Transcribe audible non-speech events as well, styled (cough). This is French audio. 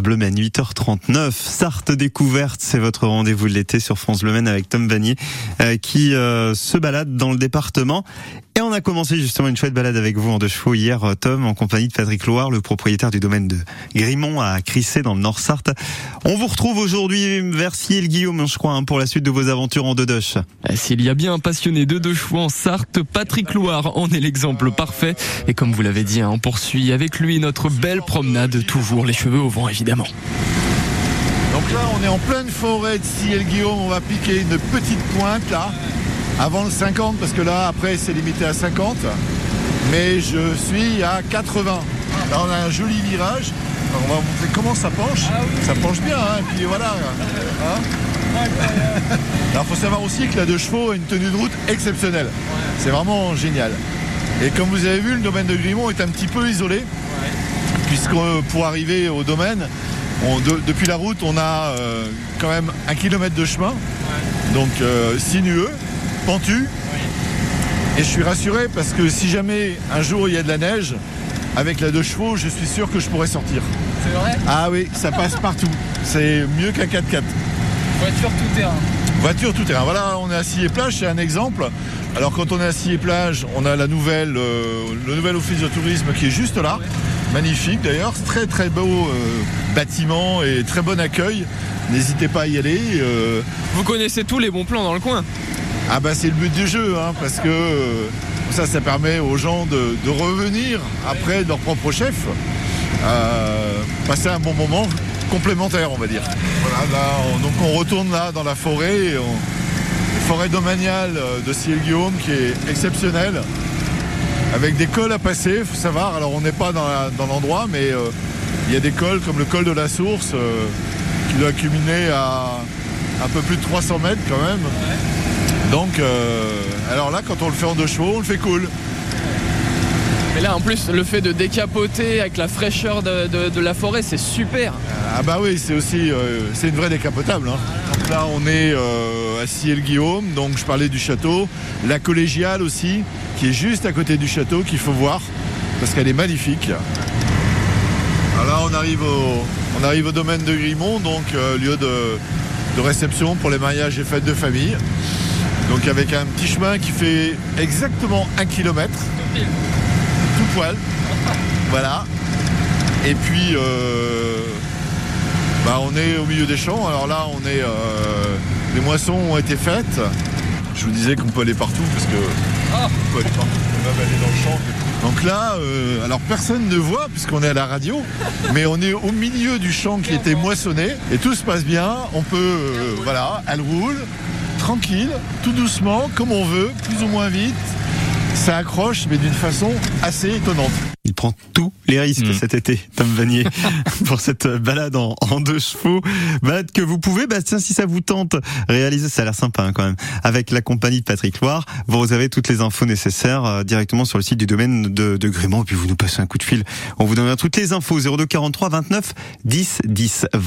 France Bleu 8h39. Sarthe découverte, c'est votre rendez-vous de l'été sur France Bleu avec Tom Vanier euh, qui euh, se balade dans le département. Et on a commencé justement une chouette balade avec vous en deux chevaux hier, euh, Tom, en compagnie de Patrick Loire, le propriétaire du domaine de Grimont à Crissé dans le Nord Sarthe. On vous retrouve aujourd'hui vers Ciel Guillaume, je crois, hein, pour la suite de vos aventures en deux doche. S'il y a bien un passionné de deux chevaux en Sarthe, Patrick Loire en est l'exemple parfait. Et comme vous l'avez dit, hein, on poursuit avec lui notre belle promenade, toujours les cheveux au vent évidemment. Donc là, on est en pleine forêt de Ciel Guillaume. On va piquer une petite pointe là, avant le 50, parce que là, après, c'est limité à 50. Mais je suis à 80. Là, on a un joli virage. Alors, on va vous montrer comment ça penche. Ça penche bien, hein, et puis voilà. Hein Alors, faut savoir aussi que la deux chevaux a une tenue de route exceptionnelle. C'est vraiment génial. Et comme vous avez vu, le domaine de Grimont est un petit peu isolé, puisque pour arriver au domaine, on- de- depuis la route, on a euh, quand même un kilomètre de chemin, donc euh, sinueux, pentu. Et je suis rassuré parce que si jamais un jour il y a de la neige, avec la deux chevaux, je suis sûr que je pourrais sortir. C'est vrai Ah oui, ça passe partout. C'est mieux qu'un 4x4. Voiture tout terrain. Voiture tout terrain. Voilà, on est à Sillé Plage, c'est un exemple. Alors quand on est à Sillé Plage, on a la nouvelle, euh, le nouvel office de tourisme qui est juste là. Magnifique d'ailleurs, très très beau euh, bâtiment et très bon accueil. N'hésitez pas à y aller. euh. Vous connaissez tous les bons plans dans le coin Ah bah c'est le but du jeu, hein, parce que euh, ça, ça permet aux gens de, de revenir après leur propre chef, passer un bon moment complémentaire, on va dire. Voilà, là, on- donc on retourne là dans la forêt, on- forêt domaniale de Ciel-Guillaume qui est exceptionnelle, avec des cols à passer, faut savoir. Alors on n'est pas dans l'endroit, mais euh, il y a des cols comme le col de la Source, euh, qui doit culminer à un peu plus de 300 mètres quand même. Donc, euh, alors là, quand on le fait en deux chevaux, on le fait cool. Mais là en plus le fait de décapoter avec la fraîcheur de, la forêt c'est super. Ah bah oui, c'est aussi, euh, c'est une vraie décapotable. hein. Là, on est euh, à Ciel-Guillaume, donc je parlais du château. La collégiale aussi, qui est juste à côté du château, qu'il faut voir, parce qu'elle est magnifique. Alors là, on arrive au, on arrive au domaine de Grimont, donc euh, lieu de, de réception pour les mariages et fêtes de famille. Donc avec un petit chemin qui fait exactement un kilomètre, poil. Voilà. Et puis, euh, bah, on est au milieu des champs. Alors là, on est, euh, les moissons ont été faites. Je vous disais qu'on peut aller partout parce que Ah. on peut aller partout, on peut même aller dans le champ. Donc là, euh, alors personne ne voit puisqu'on est à la radio, mais on est au milieu du champ qui était moissonné et tout se passe bien. On peut, euh, voilà, elle roule tranquille, tout doucement, comme on veut, plus ou moins vite. Ça accroche, mais d'une façon assez étonnante. Il prend tous les risques Mm. cet été, Tom Vanier, (laughs) pour cette balade en, en deux chevaux. Balade que vous pouvez, bah tiens, si ça vous tente, réaliser, ça a l'air sympa hein, quand même, avec la compagnie de Patrick Loire. Vous avez toutes les infos nécessaires euh, directement sur le site du domaine de, de Grément, et puis vous nous passez un coup de fil. On vous donnera toutes les infos, 02 43 29 10 10 20.